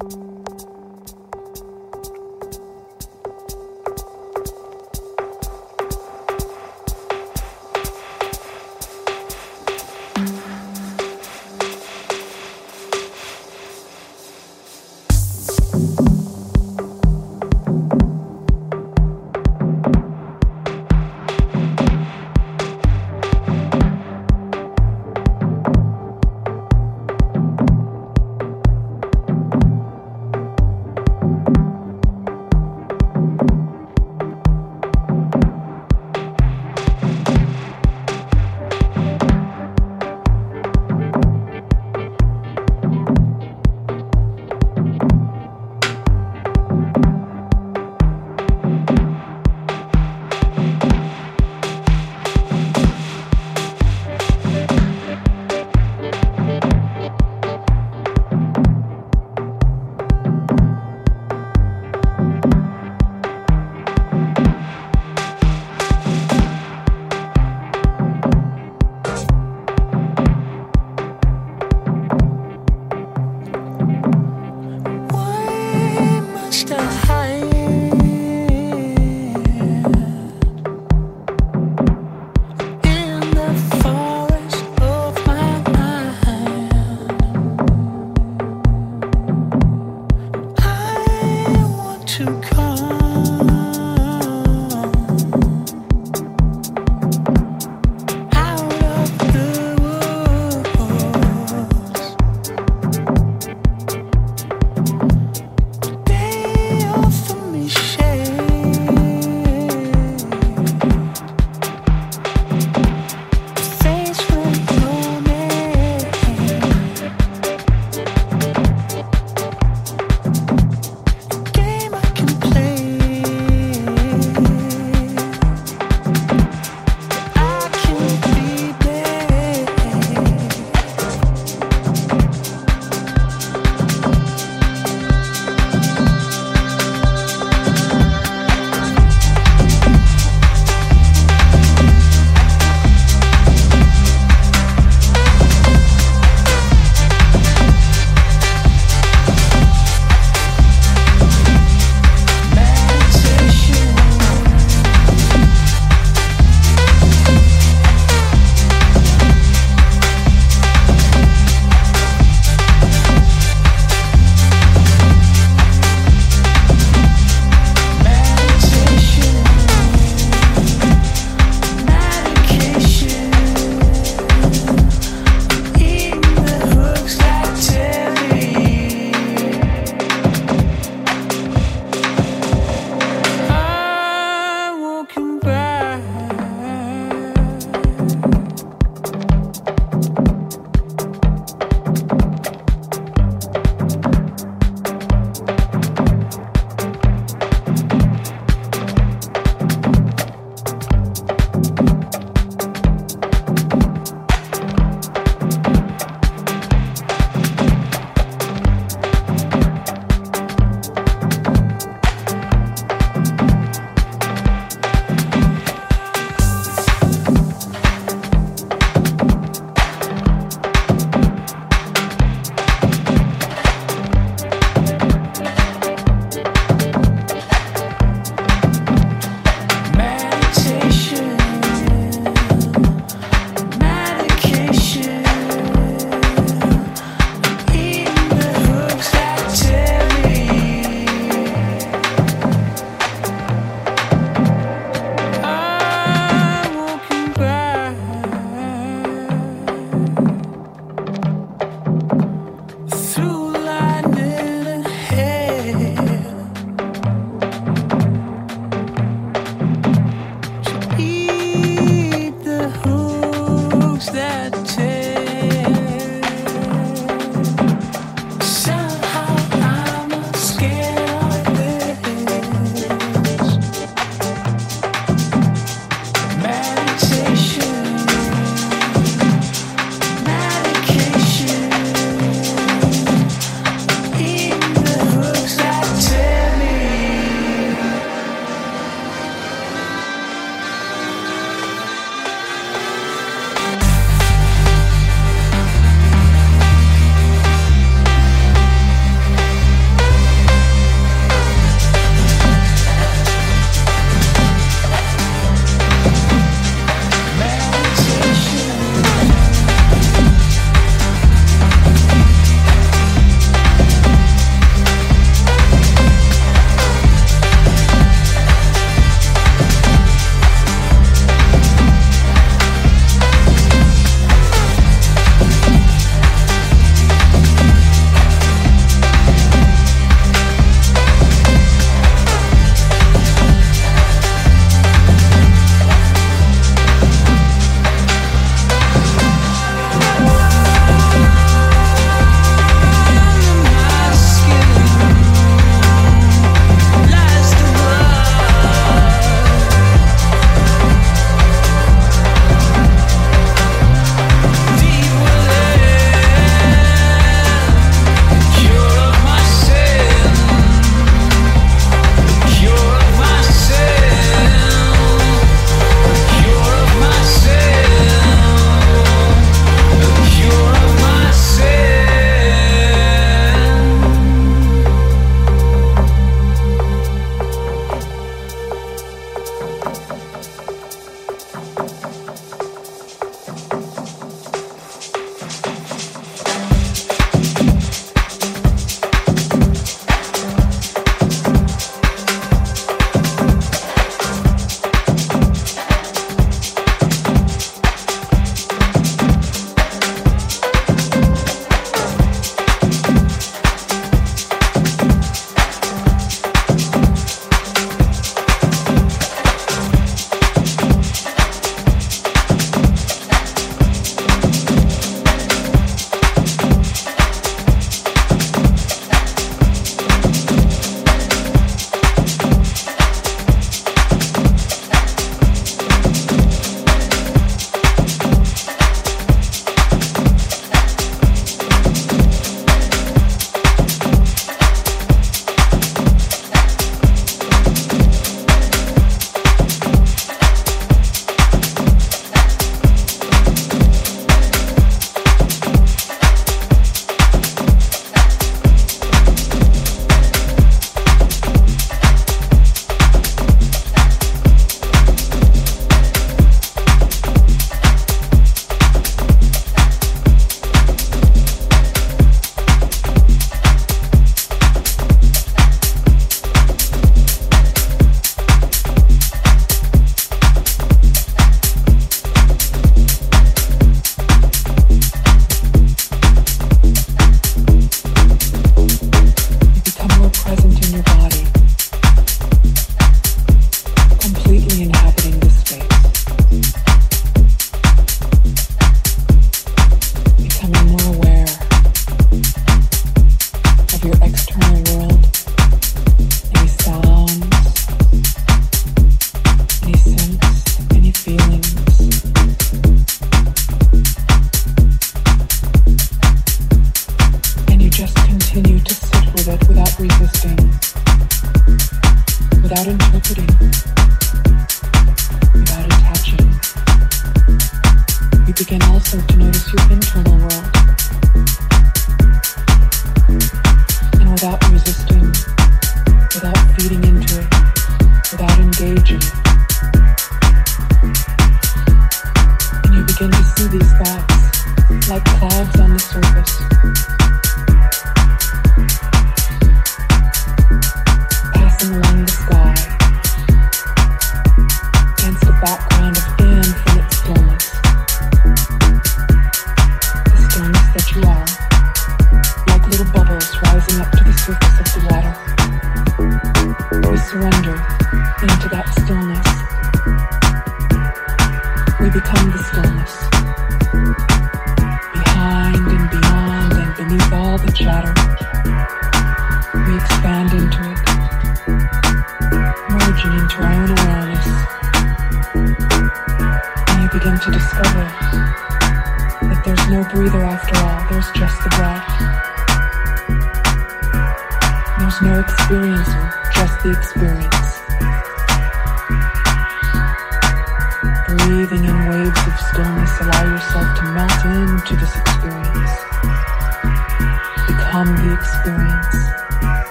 can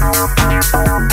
Thank you.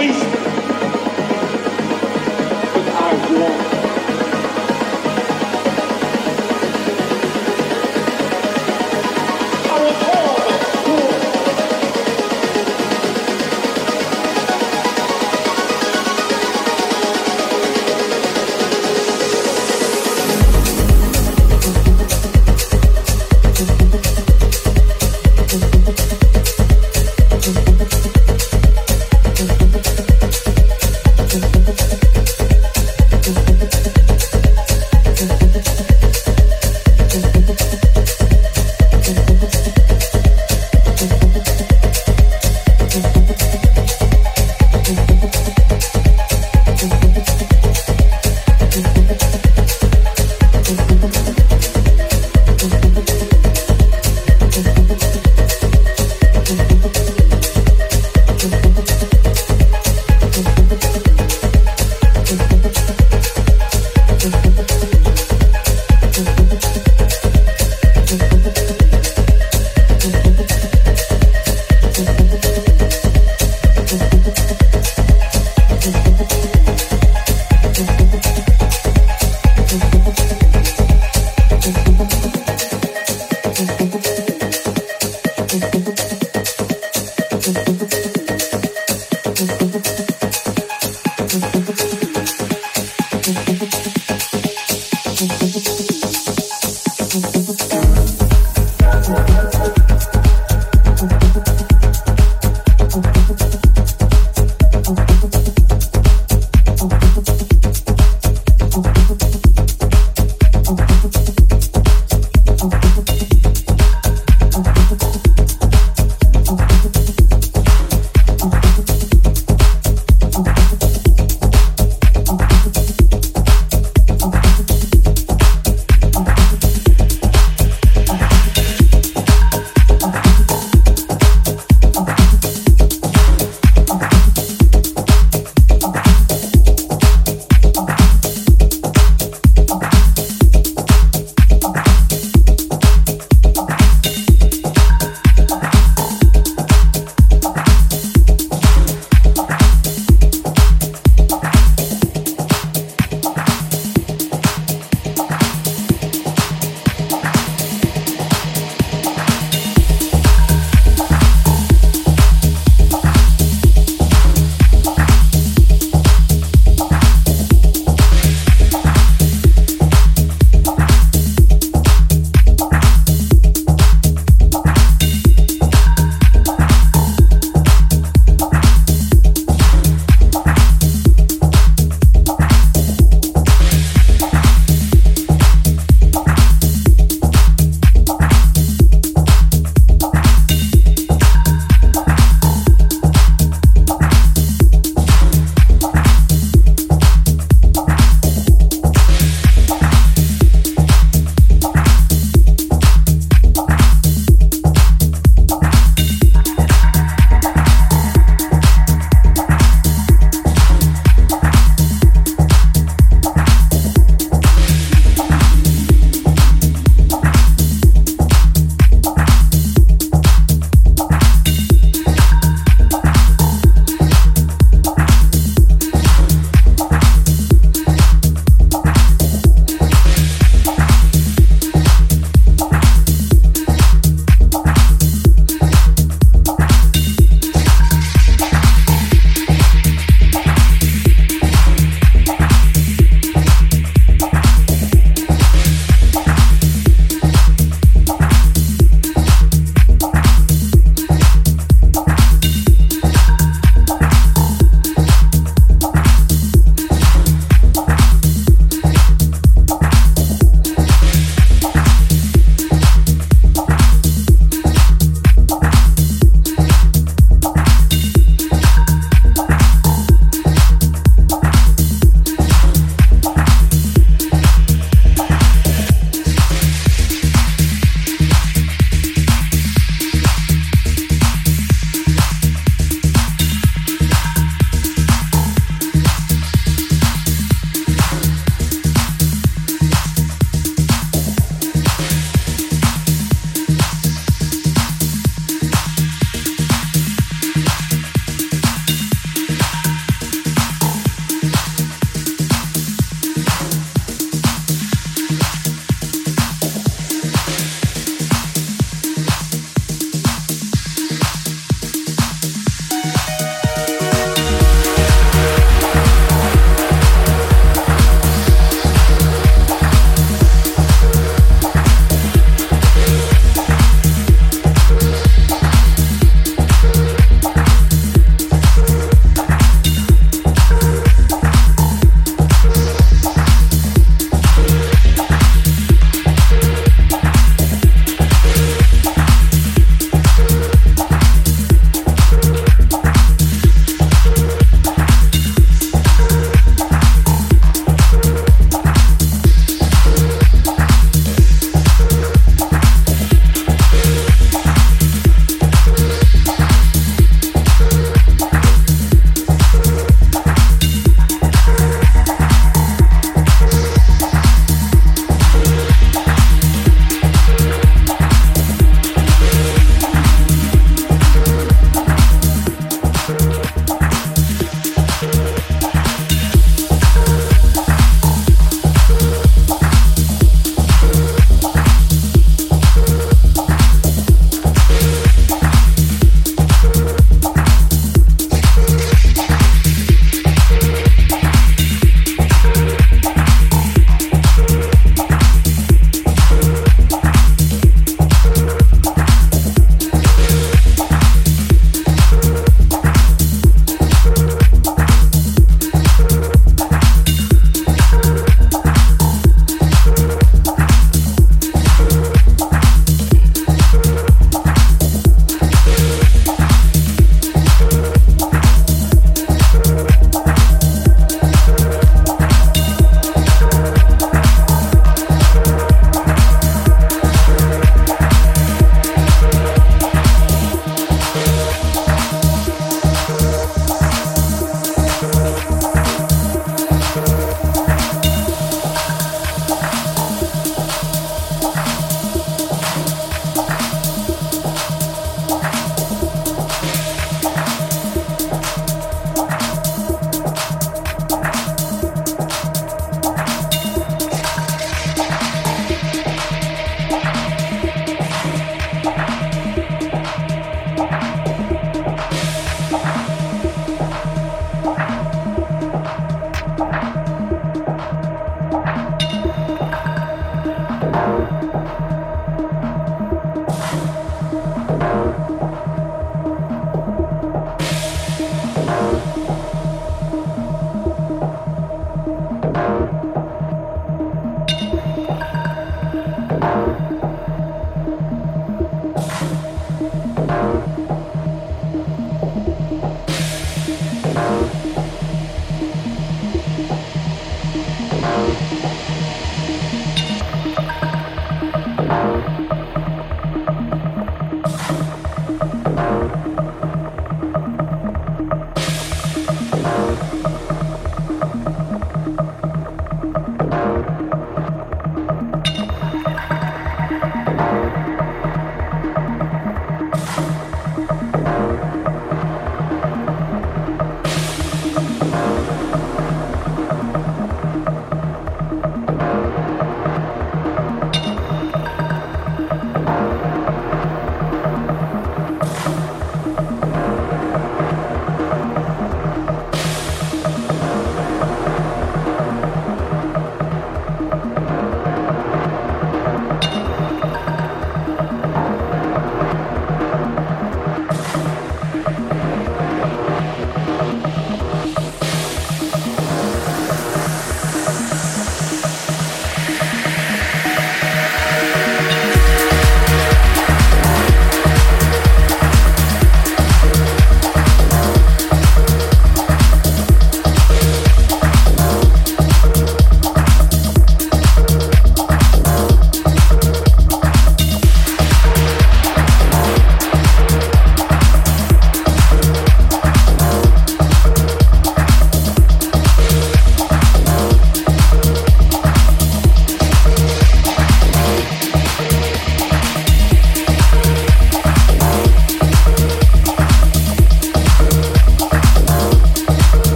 Thank you.